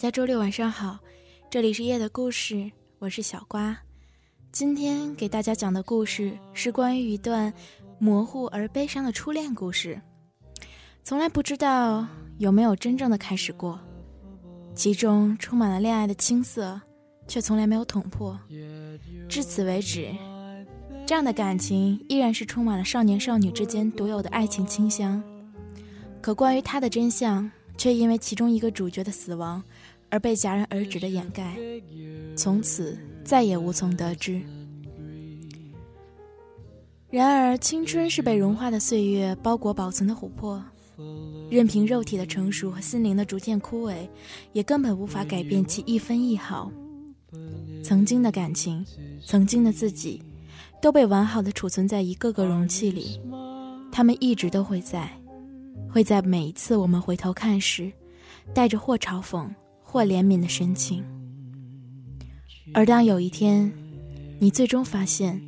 大家周六晚上好，这里是夜的故事，我是小瓜。今天给大家讲的故事是关于一段模糊而悲伤的初恋故事，从来不知道有没有真正的开始过，其中充满了恋爱的青涩，却从来没有捅破。至此为止，这样的感情依然是充满了少年少女之间独有的爱情清香。可关于它的真相，却因为其中一个主角的死亡而被戛然而止的掩盖，从此再也无从得知。然而，青春是被融化的岁月包裹保存的琥珀，任凭肉体的成熟和心灵的逐渐枯萎，也根本无法改变其一分一毫。曾经的感情，曾经的自己，都被完好的储存在一个个容器里，他们一直都会在，会在每一次我们回头看时，带着或嘲讽或怜悯的神情。而当有一天，你最终发现，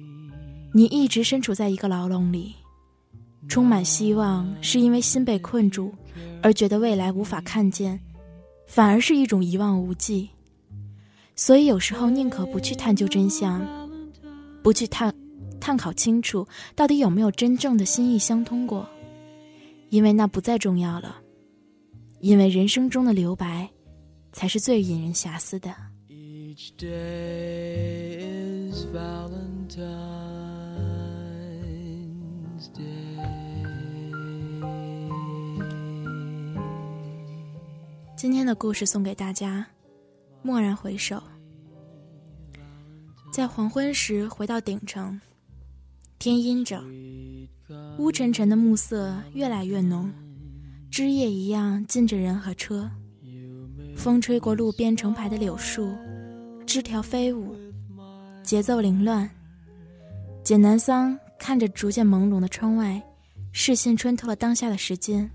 你一直身处在一个牢笼里，充满希望，是因为心被困住，而觉得未来无法看见，反而是一种一望无际。所以有时候宁可不去探究真相，不去探探考清楚到底有没有真正的心意相通过，因为那不再重要了。因为人生中的留白，才是最引人遐思的。Each day is Valentine's Day. 今天的故事送给大家。蓦然回首，在黄昏时回到鼎城，天阴着，乌沉沉的暮色越来越浓，枝叶一样浸着人和车。风吹过路边成排的柳树，枝条飞舞，节奏凌乱。简南桑看着逐渐朦胧的窗外，视线穿透了当下的时间，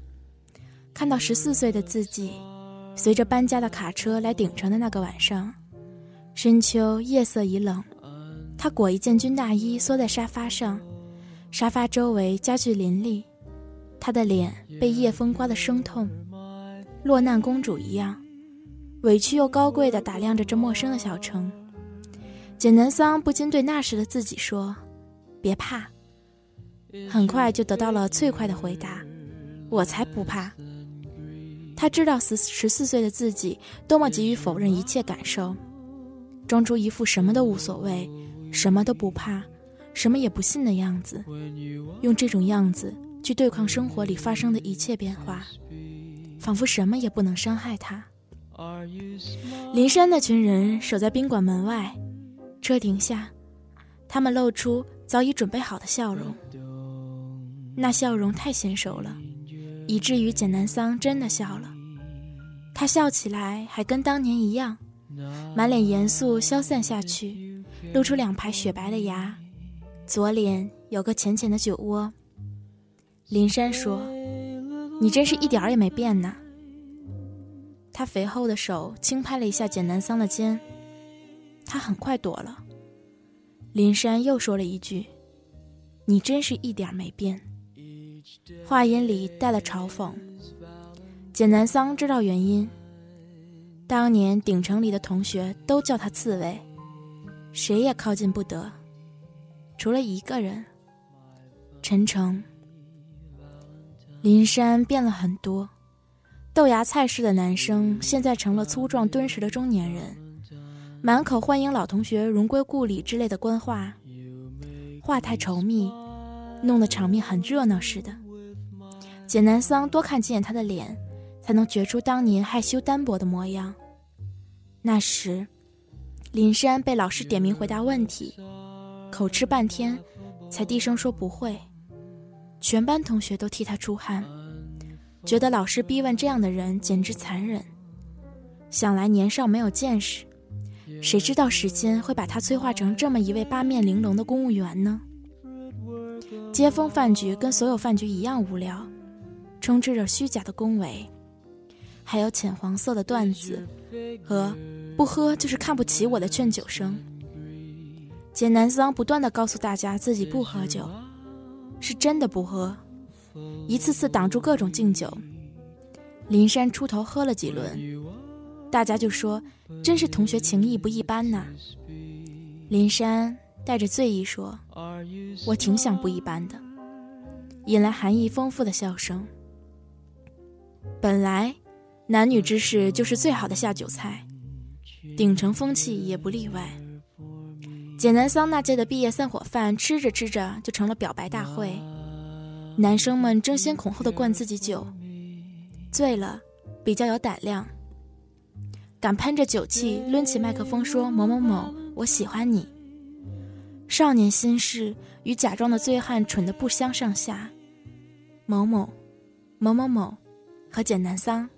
看到十四岁的自己。随着搬家的卡车来鼎城的那个晚上，深秋夜色已冷，他裹一件军大衣缩在沙发上，沙发周围家具林立，他的脸被夜风刮得生痛，落难公主一样，委屈又高贵地打量着这陌生的小城。简南桑不禁对那时的自己说：“别怕。”很快就得到了最快的回答：“我才不怕。”他知道十十四岁的自己多么急于否认一切感受，装出一副什么都无所谓、什么都不怕、什么也不信的样子，用这种样子去对抗生活里发生的一切变化，仿佛什么也不能伤害他。林山那群人守在宾馆门外，车停下，他们露出早已准备好的笑容，那笑容太娴熟了。以至于简南桑真的笑了，他笑起来还跟当年一样，满脸严肃消散下去，露出两排雪白的牙，左脸有个浅浅的酒窝。林山说：“你真是一点儿也没变呢。”他肥厚的手轻拍了一下简南桑的肩，他很快躲了。林山又说了一句：“你真是一点没变。”话音里带了嘲讽。简南桑知道原因，当年鼎城里的同学都叫他刺猬，谁也靠近不得，除了一个人，陈诚。林山变了很多，豆芽菜似的男生现在成了粗壮敦实的中年人，满口欢迎老同学荣归故里之类的官话，话太稠密，弄得场面很热闹似的。简南桑多看几眼他的脸，才能觉出当年害羞单薄的模样。那时，林珊被老师点名回答问题，口吃半天，才低声说不会。全班同学都替他出汗，觉得老师逼问这样的人简直残忍。想来年少没有见识，谁知道时间会把他催化成这么一位八面玲珑的公务员呢？接风饭局跟所有饭局一样无聊，充斥着虚假的恭维，还有浅黄色的段子和不喝就是看不起我的劝酒声。简南桑不断的告诉大家自己不喝酒，是真的不喝，一次次挡住各种敬酒。林山出头喝了几轮。大家就说：“真是同学情谊不一般呐。”林山带着醉意说：“我挺想不一般的。”引来含义丰富的笑声。本来，男女之事就是最好的下酒菜，鼎城风气也不例外。简南桑那届的毕业散伙饭，吃着吃着就成了表白大会，男生们争先恐后的灌自己酒，醉了比较有胆量。敢喷着酒气抡起麦克风说某某某，我喜欢你。少年心事与假装的醉汉蠢得不相上下。某某，某某某，和简南桑，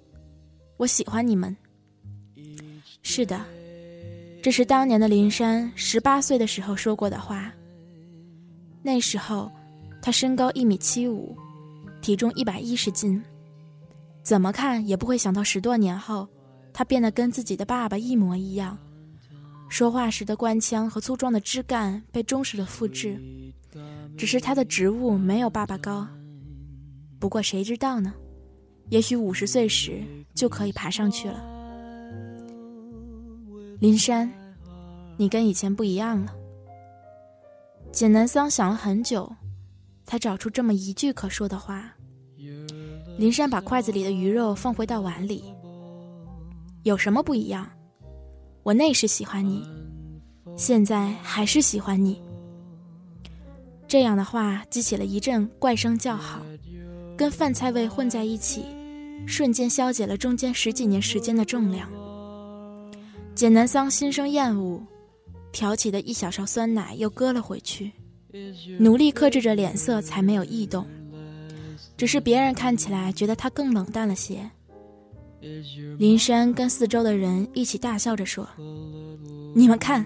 我喜欢你们。是的，这是当年的林珊十八岁的时候说过的话。那时候，他身高一米七五，体重一百一十斤，怎么看也不会想到十多年后。他变得跟自己的爸爸一模一样，说话时的官腔和粗壮的枝干被忠实的复制，只是他的职务没有爸爸高。不过谁知道呢？也许五十岁时就可以爬上去了。林珊，你跟以前不一样了。简南桑想了很久，才找出这么一句可说的话。林珊把筷子里的鱼肉放回到碗里。有什么不一样？我那时喜欢你，现在还是喜欢你。这样的话激起了一阵怪声叫好，跟饭菜味混在一起，瞬间消解了中间十几年时间的重量。简南桑心生厌恶，挑起的一小勺酸奶又搁了回去，努力克制着脸色才没有异动。只是别人看起来觉得他更冷淡了些。林珊跟四周的人一起大笑着说：“你们看，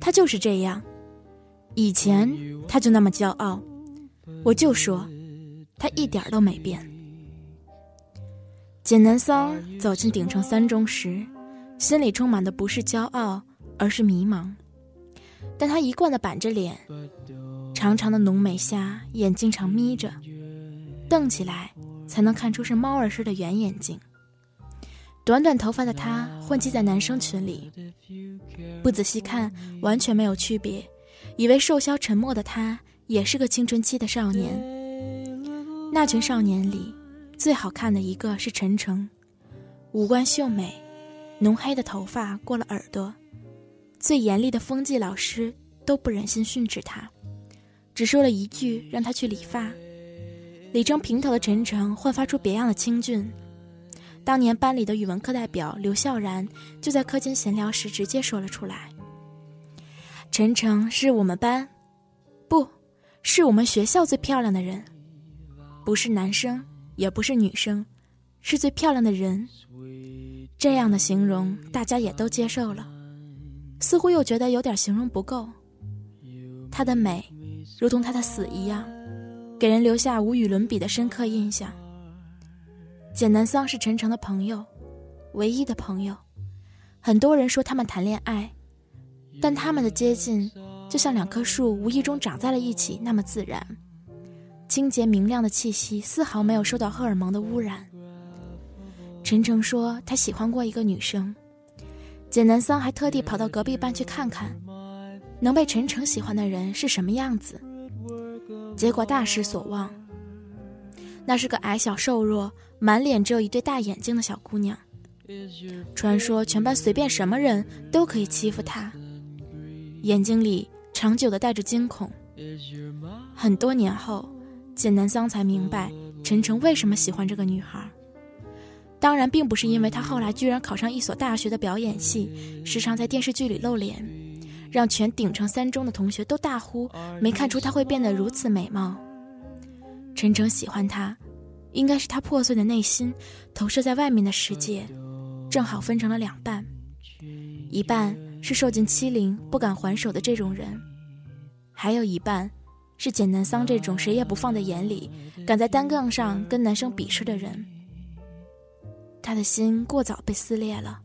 他就是这样。以前他就那么骄傲，我就说，他一点都没变。”简南桑走进鼎城三中时，心里充满的不是骄傲，而是迷茫。但他一贯的板着脸，长长的浓眉下眼睛常眯着，瞪起来才能看出是猫儿似的圆眼睛。短短头发的他混迹在男生群里，不仔细看完全没有区别，以为瘦削沉默的他也是个青春期的少年。那群少年里，最好看的一个是陈诚，五官秀美，浓黑的头发过了耳朵，最严厉的风纪老师都不忍心训斥他，只说了一句让他去理发。理成平头的陈诚焕发出别样的清俊。当年班里的语文课代表刘笑然就在课间闲聊时直接说了出来：“陈诚是我们班，不是我们学校最漂亮的人，不是男生，也不是女生，是最漂亮的人。”这样的形容大家也都接受了，似乎又觉得有点形容不够。她的美，如同她的死一样，给人留下无与伦比的深刻印象。简南桑是陈诚的朋友，唯一的朋友。很多人说他们谈恋爱，但他们的接近就像两棵树无意中长在了一起那么自然。清洁明亮的气息丝毫没有受到荷尔蒙的污染。陈诚说他喜欢过一个女生，简南桑还特地跑到隔壁班去看看，能被陈诚喜欢的人是什么样子。结果大失所望。那是个矮小瘦弱、满脸只有一对大眼睛的小姑娘，传说全班随便什么人都可以欺负她，眼睛里长久的带着惊恐。很多年后，简南桑才明白陈诚为什么喜欢这个女孩。当然，并不是因为他后来居然考上一所大学的表演系，时常在电视剧里露脸，让全鼎城三中的同学都大呼没看出他会变得如此美貌。陈诚喜欢他，应该是他破碎的内心投射在外面的世界。正好分成了两半，一半是受尽欺凌不敢还手的这种人，还有一半是简南桑这种谁也不放在眼里、敢在单杠上跟男生比试的人。他的心过早被撕裂了，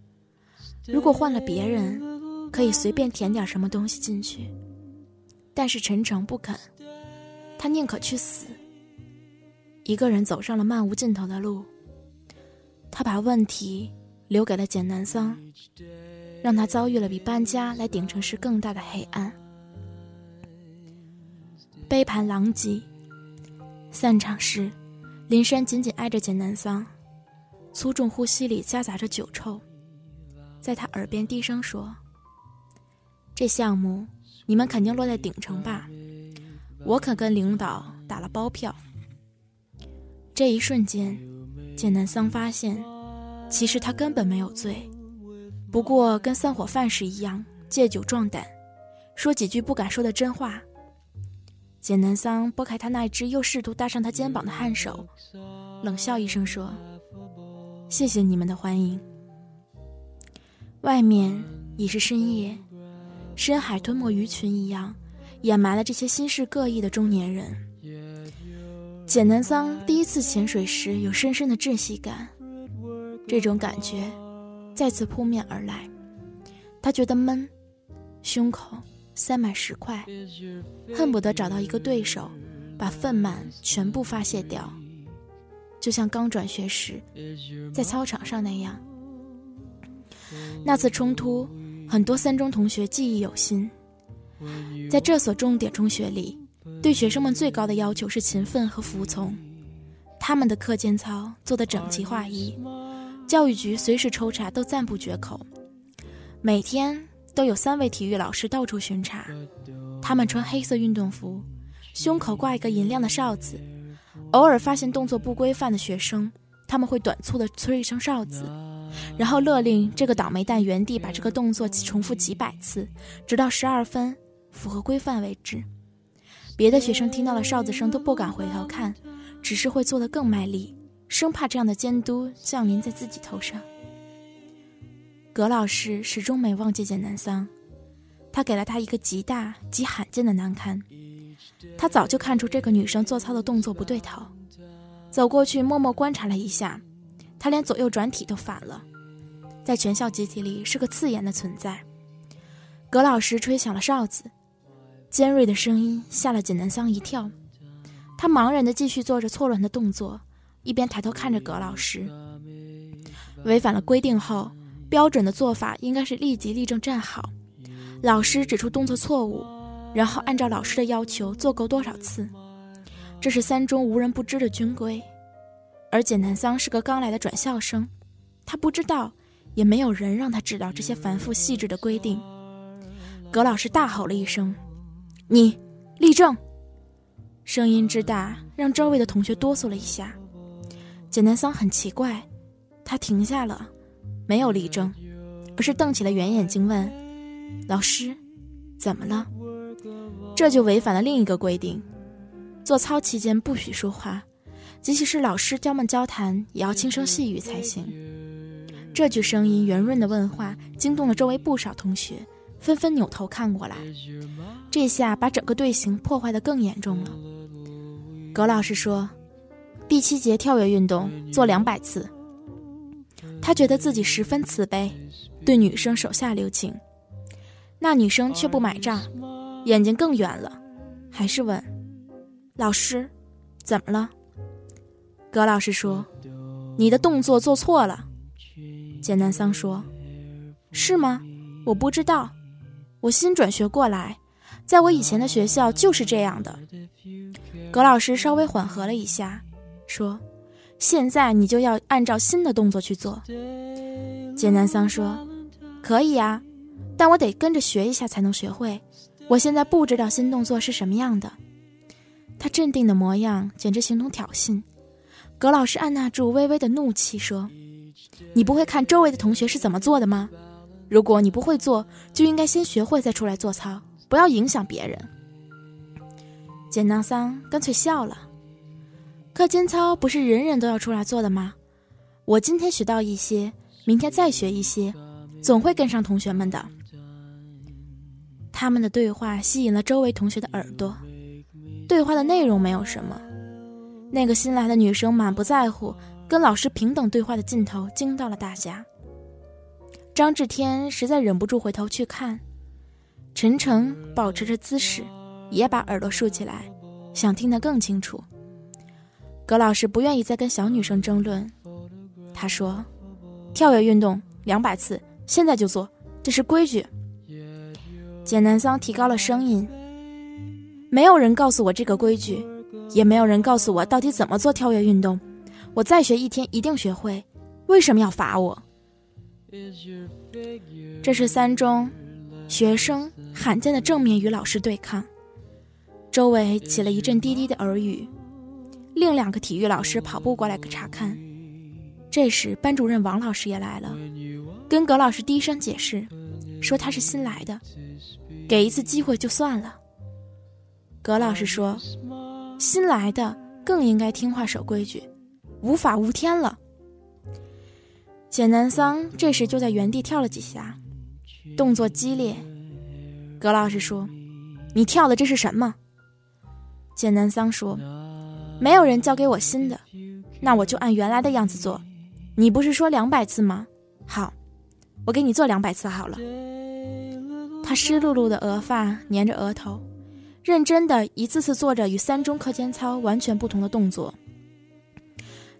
如果换了别人，可以随便填点什么东西进去，但是陈诚不肯，他宁可去死。一个人走上了漫无尽头的路，他把问题。留给了简南桑，让他遭遇了比搬家来鼎城市更大的黑暗。杯盘狼藉，散场时，林珊紧紧挨着简南桑，粗重呼吸里夹杂着酒臭，在他耳边低声说：“这项目你们肯定落在鼎城吧？我可跟领导打了包票。”这一瞬间，简南桑发现。其实他根本没有醉，不过跟散伙饭时一样借酒壮胆，说几句不敢说的真话。简南桑拨开他那只又试图搭上他肩膀的汗手，冷笑一声说：“谢谢你们的欢迎。”外面已是深夜，深海吞没鱼群一样，掩埋了这些心事各异的中年人。简南桑第一次潜水时有深深的窒息感。这种感觉再次扑面而来，他觉得闷，胸口塞满石块，恨不得找到一个对手，把愤满全部发泄掉，就像刚转学时在操场上那样。那次冲突，很多三中同学记忆犹新。在这所重点中学里，对学生们最高的要求是勤奋和服从，他们的课间操做得整齐划一。教育局随时抽查都赞不绝口，每天都有三位体育老师到处巡查。他们穿黑色运动服，胸口挂一个银亮的哨子。偶尔发现动作不规范的学生，他们会短促地吹一声哨子，然后勒令这个倒霉蛋原地把这个动作重复几百次，直到十二分符合规范为止。别的学生听到了哨子声都不敢回头看，只是会做得更卖力。生怕这样的监督降临在自己头上。葛老师始终没忘记简南桑，他给了他一个极大极罕见的难堪。他早就看出这个女生做操的动作不对头，走过去默默观察了一下，她连左右转体都反了，在全校集体里是个刺眼的存在。葛老师吹响了哨子，尖锐的声音吓了简南桑一跳，他茫然地继续做着错乱的动作。一边抬头看着葛老师，违反了规定后，标准的做法应该是立即立正站好，老师指出动作错误，然后按照老师的要求做够多少次，这是三中无人不知的军规。而简南桑是个刚来的转校生，他不知道，也没有人让他知道这些繁复细致的规定。葛老师大吼了一声：“你立正！”声音之大，让周围的同学哆嗦了一下。简南桑很奇怪，他停下了，没有立正，而是瞪起了圆眼睛问：“老师，怎么了？”这就违反了另一个规定：做操期间不许说话，即使是老师交们交谈，也要轻声细语才行。这句声音圆润的问话惊动了周围不少同学，纷纷扭头看过来。这下把整个队形破坏的更严重了。葛老师说。第七节跳跃运动做两百次。他觉得自己十分慈悲，对女生手下留情。那女生却不买账，眼睛更圆了，还是问：“老师，怎么了？”葛老师说：“你的动作做错了。”简南桑说：“是吗？我不知道，我新转学过来，在我以前的学校就是这样的。”葛老师稍微缓和了一下。说：“现在你就要按照新的动作去做。”简南桑说：“可以啊，但我得跟着学一下才能学会。我现在不知道新动作是什么样的。”他镇定的模样简直形同挑衅。葛老师按捺住微微的怒气说：“你不会看周围的同学是怎么做的吗？如果你不会做，就应该先学会再出来做操，不要影响别人。”简当桑干脆笑了。课间操不是人人都要出来做的吗？我今天学到一些，明天再学一些，总会跟上同学们的。他们的对话吸引了周围同学的耳朵。对话的内容没有什么。那个新来的女生满不在乎，跟老师平等对话的劲头惊到了大家。张志天实在忍不住回头去看，陈诚保持着姿势，也把耳朵竖起来，想听得更清楚。葛老师不愿意再跟小女生争论，他说：“跳跃运动两百次，现在就做，这是规矩。”简南桑提高了声音。没有人告诉我这个规矩，也没有人告诉我到底怎么做跳跃运动。我再学一天一定学会，为什么要罚我？这是三中学生罕见的正面与老师对抗，周围起了一阵低低的耳语。另两个体育老师跑步过来查看。这时班主任王老师也来了，跟葛老师低声解释，说他是新来的，给一次机会就算了。葛老师说：“新来的更应该听话守规矩，无法无天了。”简南桑这时就在原地跳了几下，动作激烈。葛老师说：“你跳的这是什么？”简南桑说：“没有人教给我新的，那我就按原来的样子做。你不是说两百次吗？好，我给你做两百次好了。”他湿漉漉的额发粘着额头。认真的一次次做着与三中课间操完全不同的动作，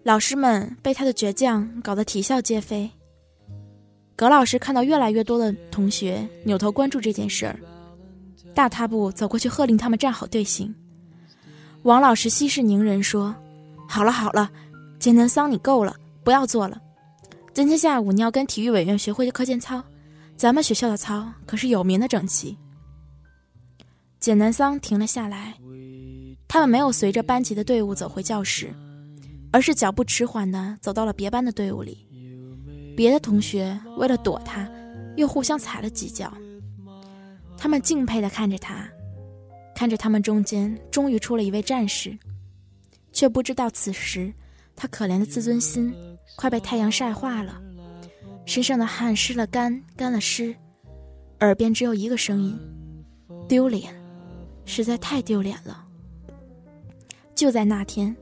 老师们被他的倔强搞得啼笑皆非。葛老师看到越来越多的同学扭头关注这件事儿，大踏步走过去喝令他们站好队形。王老师息事宁人说：“好了好了，简南桑你够了，不要做了。今天下午你要跟体育委员学会课间操，咱们学校的操可是有名的整齐。”简南桑停了下来，他们没有随着班级的队伍走回教室，而是脚步迟缓地走到了别班的队伍里。别的同学为了躲他，又互相踩了几脚。他们敬佩地看着他，看着他们中间终于出了一位战士，却不知道此时他可怜的自尊心快被太阳晒化了，身上的汗湿了干，干了湿，耳边只有一个声音：丢脸。实在太丢脸了。就在那天，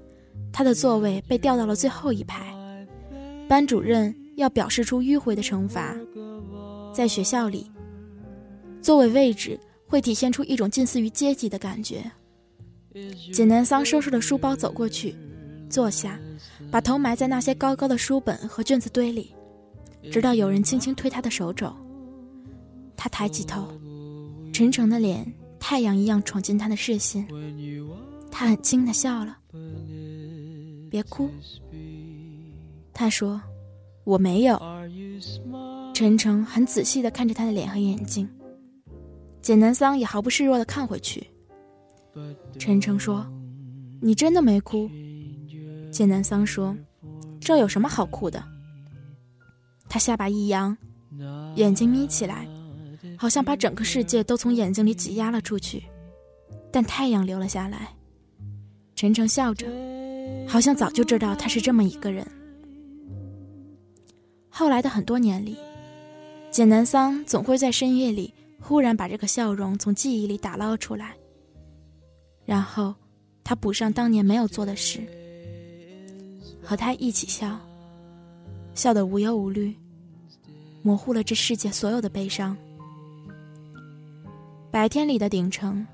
他的座位被调到了最后一排。班主任要表示出迂回的惩罚。在学校里，座位位置会体现出一种近似于阶级的感觉。简南桑收拾了书包走过去，坐下，把头埋在那些高高的书本和卷子堆里，直到有人轻轻推他的手肘。他抬起头，沉沉的脸。太阳一样闯进他的视线，他很轻的笑了。别哭，他说：“我没有。”陈诚很仔细的看着他的脸和眼睛，简南桑也毫不示弱的看回去。陈诚说：“你真的没哭？”简南桑说：“这有什么好哭的？”他下巴一扬，眼睛眯起来。好像把整个世界都从眼睛里挤压了出去，但太阳留了下来。陈诚笑着，好像早就知道他是这么一个人。后来的很多年里，简南桑总会在深夜里忽然把这个笑容从记忆里打捞出来，然后他补上当年没有做的事，和他一起笑，笑得无忧无虑，模糊了这世界所有的悲伤。白天里的顶城，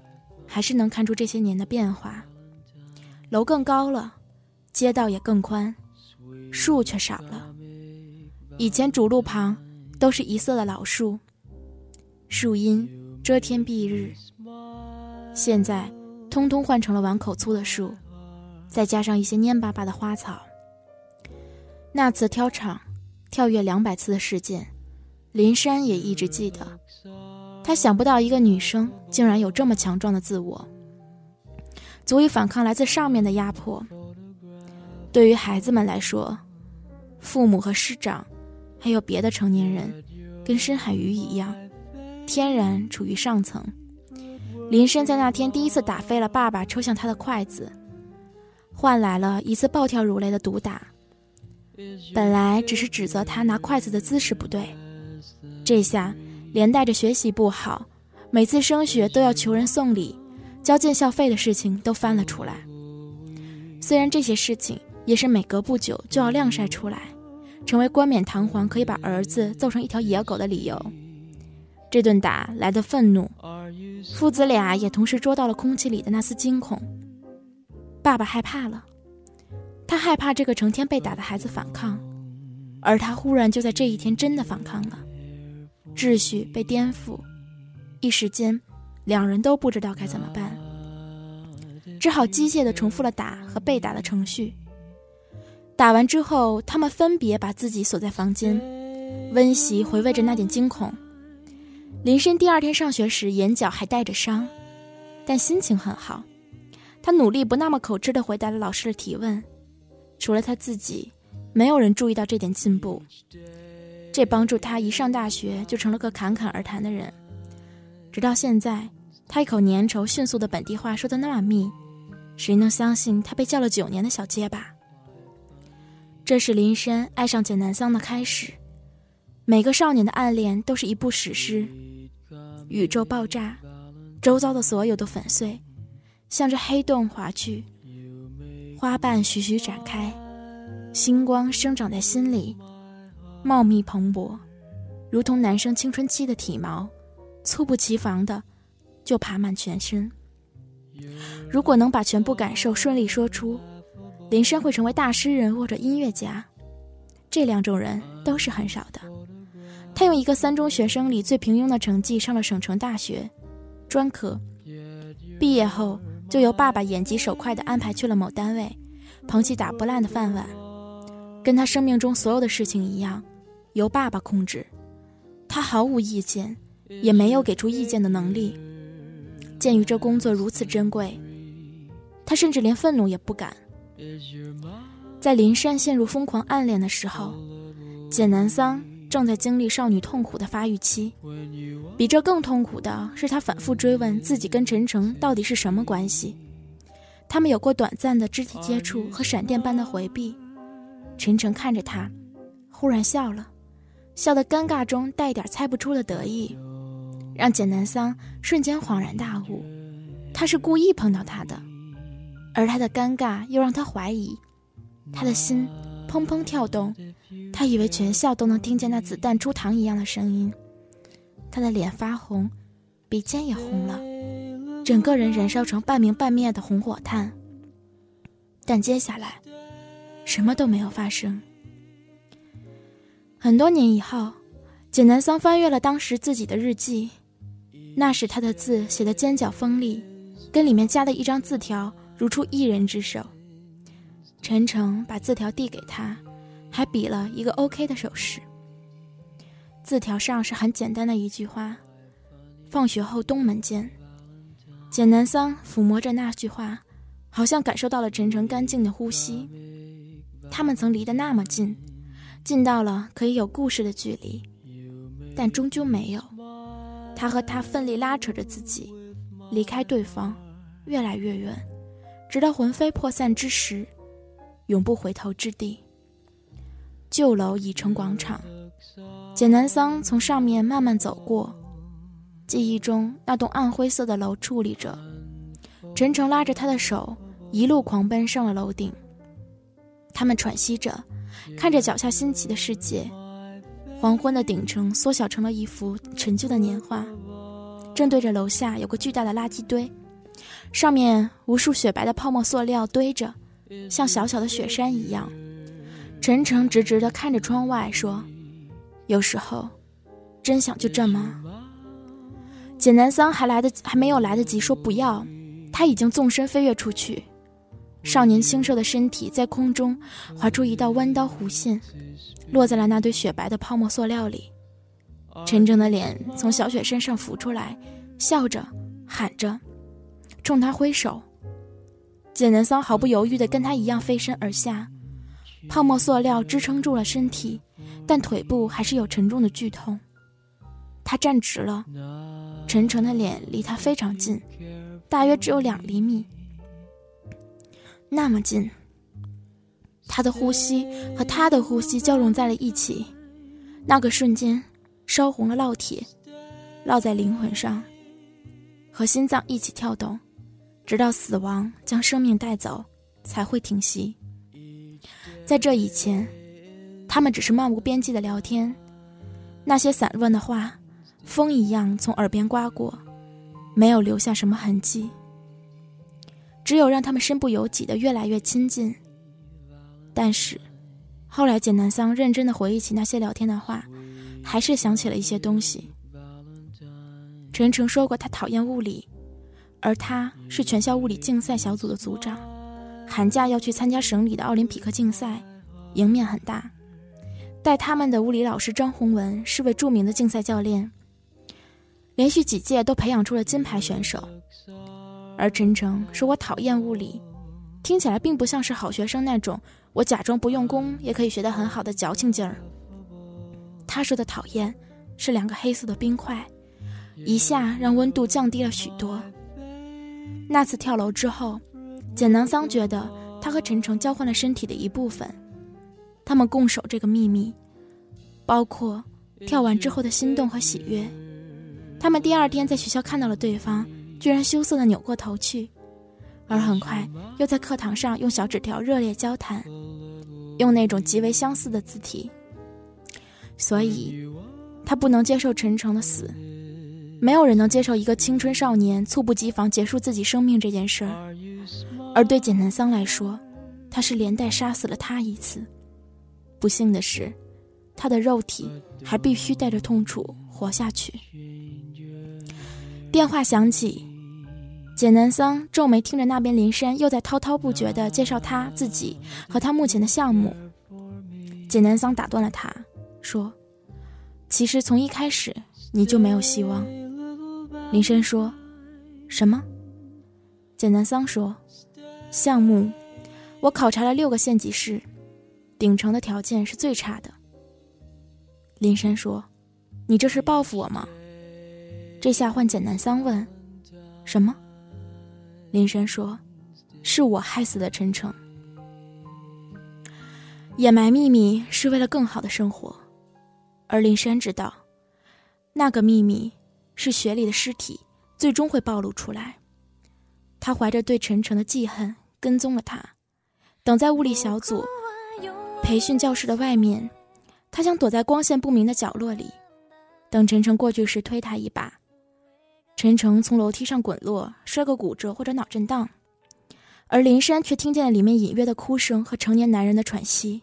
还是能看出这些年的变化。楼更高了，街道也更宽，树却少了。以前主路旁都是一色的老树，树荫遮天蔽日。现在，通通换成了碗口粗的树，再加上一些蔫巴巴的花草。那次挑场，跳跃两百次的事件，林珊也一直记得。他想不到一个女生竟然有这么强壮的自我，足以反抗来自上面的压迫。对于孩子们来说，父母和师长，还有别的成年人，跟深海鱼一样，天然处于上层。林深在那天第一次打飞了爸爸抽向他的筷子，换来了一次暴跳如雷的毒打。本来只是指责他拿筷子的姿势不对，这下连带着学习不好，每次升学都要求人送礼、交进校费的事情都翻了出来。虽然这些事情也是每隔不久就要晾晒出来，成为冠冕堂皇可以把儿子揍成一条野狗的理由。这顿打来的愤怒，父子俩也同时捉到了空气里的那丝惊恐。爸爸害怕了。他害怕这个成天被打的孩子反抗，而他忽然就在这一天真的反抗了，秩序被颠覆，一时间，两人都不知道该怎么办，只好机械地重复了打和被打的程序。打完之后，他们分别把自己锁在房间，温习回味着那点惊恐。林深第二天上学时，眼角还带着伤，但心情很好，他努力不那么口吃地回答了老师的提问。除了他自己，没有人注意到这点进步。这帮助他一上大学就成了个侃侃而谈的人。直到现在，他一口粘稠迅速的本地话说的那么密，谁能相信他被叫了九年的小结巴？这是林深爱上简南桑的开始。每个少年的暗恋都是一部史诗。宇宙爆炸，周遭的所有都粉碎，向着黑洞滑去。花瓣徐徐展开，星光生长在心里，茂密蓬勃，如同男生青春期的体毛，猝不及防的就爬满全身。如果能把全部感受顺利说出，林深会成为大诗人或者音乐家。这两种人都是很少的。他用一个三中学生里最平庸的成绩上了省城大学，专科，毕业后。就由爸爸眼疾手快地安排去了某单位，捧起打不烂的饭碗，跟他生命中所有的事情一样，由爸爸控制。他毫无意见，也没有给出意见的能力。鉴于这工作如此珍贵，他甚至连愤怒也不敢。在林珊陷入疯狂暗恋的时候，简南桑。正在经历少女痛苦的发育期，比这更痛苦的是，他反复追问自己跟陈诚到底是什么关系。他们有过短暂的肢体接触和闪电般的回避。陈诚看着他，忽然笑了，笑得尴尬中带一点猜不出的得意，让简南桑瞬间恍然大悟，他是故意碰到他的。而他的尴尬又让他怀疑，他的心砰砰跳动。他以为全校都能听见那子弹出膛一样的声音，他的脸发红，鼻尖也红了，整个人燃烧成半明半灭的红火炭。但接下来，什么都没有发生。很多年以后，简南桑翻阅了当时自己的日记，那时他的字写的尖角锋利，跟里面加的一张字条如出一人之手。陈诚把字条递给他。还比了一个 OK 的手势。字条上是很简单的一句话：“放学后东门见。”简南桑抚摸着那句话，好像感受到了陈诚干净的呼吸。他们曾离得那么近，近到了可以有故事的距离，但终究没有。他和他奋力拉扯着自己，离开对方，越来越远，直到魂飞魄散之时，永不回头之地。旧楼已成广场，简南桑从上面慢慢走过。记忆中那栋暗灰色的楼矗立着，陈诚拉着他的手，一路狂奔上了楼顶。他们喘息着，看着脚下新起的世界。黄昏的顶层缩小成了一幅陈旧的年画，正对着楼下有个巨大的垃圾堆，上面无数雪白的泡沫塑料堆着，像小小的雪山一样。陈诚直直地看着窗外，说：“有时候，真想就这么。”简南桑还来得还没有来得及说不要，他已经纵身飞跃出去。少年清瘦的身体在空中划出一道弯刀弧线，落在了那堆雪白的泡沫塑料里。陈诚的脸从小雪身上浮出来，笑着喊着，冲他挥手。简南桑毫不犹豫地跟他一样飞身而下，泡沫塑料支撑住了身体，但腿部还是有沉重的剧痛。他站直了，陈诚的脸离他非常近，大约只有两厘米，那么近。他的呼吸和他的呼吸交融在了一起，那个瞬间。烧红了烙铁，烙在灵魂上，和心脏一起跳动，直到死亡将生命带走，才会停息。在这以前，他们只是漫无边际的聊天，那些散乱的话，风一样从耳边刮过，没有留下什么痕迹，只有让他们身不由己的越来越亲近。但是，后来简南桑认真的回忆起那些聊天的话。还是想起了一些东西。陈诚说过他讨厌物理，而他是全校物理竞赛小组的组长，寒假要去参加省里的奥林匹克竞赛，赢面很大。带他们的物理老师张宏文是位著名的竞赛教练，连续几届都培养出了金牌选手。而陈诚说我讨厌物理，听起来并不像是好学生那种我假装不用功也可以学得很好的矫情劲儿。他说的讨厌，是两个黑色的冰块，一下让温度降低了许多。那次跳楼之后，简南桑觉得他和陈诚交换了身体的一部分，他们共守这个秘密，包括跳完之后的心动和喜悦。他们第二天在学校看到了对方，居然羞涩的扭过头去，而很快又在课堂上用小纸条热烈交谈，用那种极为相似的字体。所以，他不能接受陈诚的死。没有人能接受一个青春少年猝不及防结束自己生命这件事儿。而对简南桑来说，他是连带杀死了他一次。不幸的是，他的肉体还必须带着痛楚活下去。电话响起，简南桑皱眉听着那边林珊又在滔滔不绝地介绍他自己和他目前的项目。简南桑打断了他。说：“其实从一开始你就没有希望。”林深说：“什么？”简南桑说：“项目，我考察了六个县级市，顶城的条件是最差的。”林深说：“你这是报复我吗？”这下换简南桑问：“什么？”林深说：“是我害死的陈诚。掩埋秘密是为了更好的生活。”而林珊知道，那个秘密是雪里的尸体最终会暴露出来。他怀着对陈诚的记恨，跟踪了他，等在物理小组培训教室的外面。他想躲在光线不明的角落里，等陈诚过去时推他一把。陈诚从楼梯上滚落，摔个骨折或者脑震荡，而林珊却听见了里面隐约的哭声和成年男人的喘息。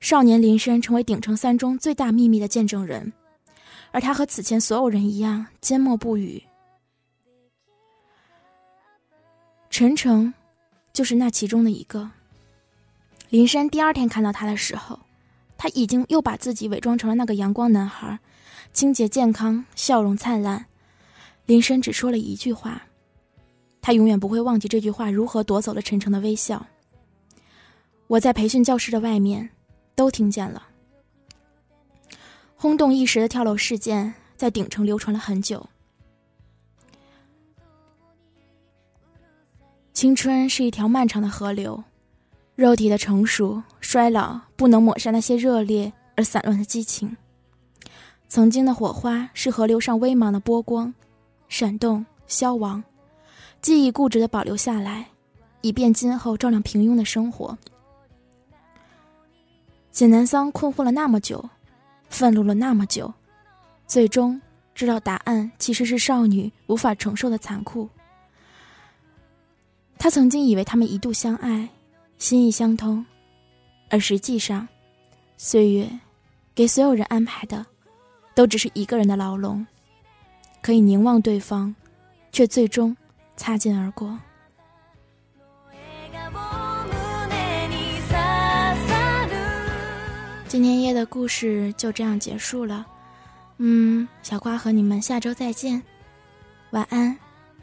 少年林深成为鼎城三中最大秘密的见证人，而他和此前所有人一样缄默不语。陈诚，就是那其中的一个。林珊第二天看到他的时候，他已经又把自己伪装成了那个阳光男孩，清洁健康，笑容灿烂。林深只说了一句话，他永远不会忘记这句话如何夺走了陈诚的微笑。我在培训教室的外面。都听见了，轰动一时的跳楼事件在顶城流传了很久。青春是一条漫长的河流，肉体的成熟、衰老不能抹杀那些热烈而散乱的激情。曾经的火花是河流上微茫的波光，闪动、消亡，记忆固执的保留下来，以便今后照亮平庸的生活。简南桑困惑了那么久，愤怒了那么久，最终知道答案其实是少女无法承受的残酷。他曾经以为他们一度相爱心意相通而实际上岁月给所有人安排的都只是一个人的牢笼。可以凝望对方却最终擦肩而过。今天夜的故事就这样结束了。嗯小瓜和你们下周再见。晚安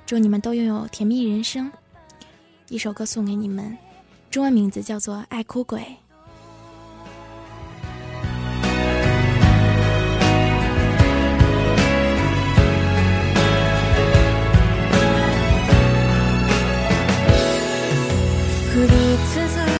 祝你们都拥有甜蜜人生。一首歌送给你们中文名字叫做爱哭鬼。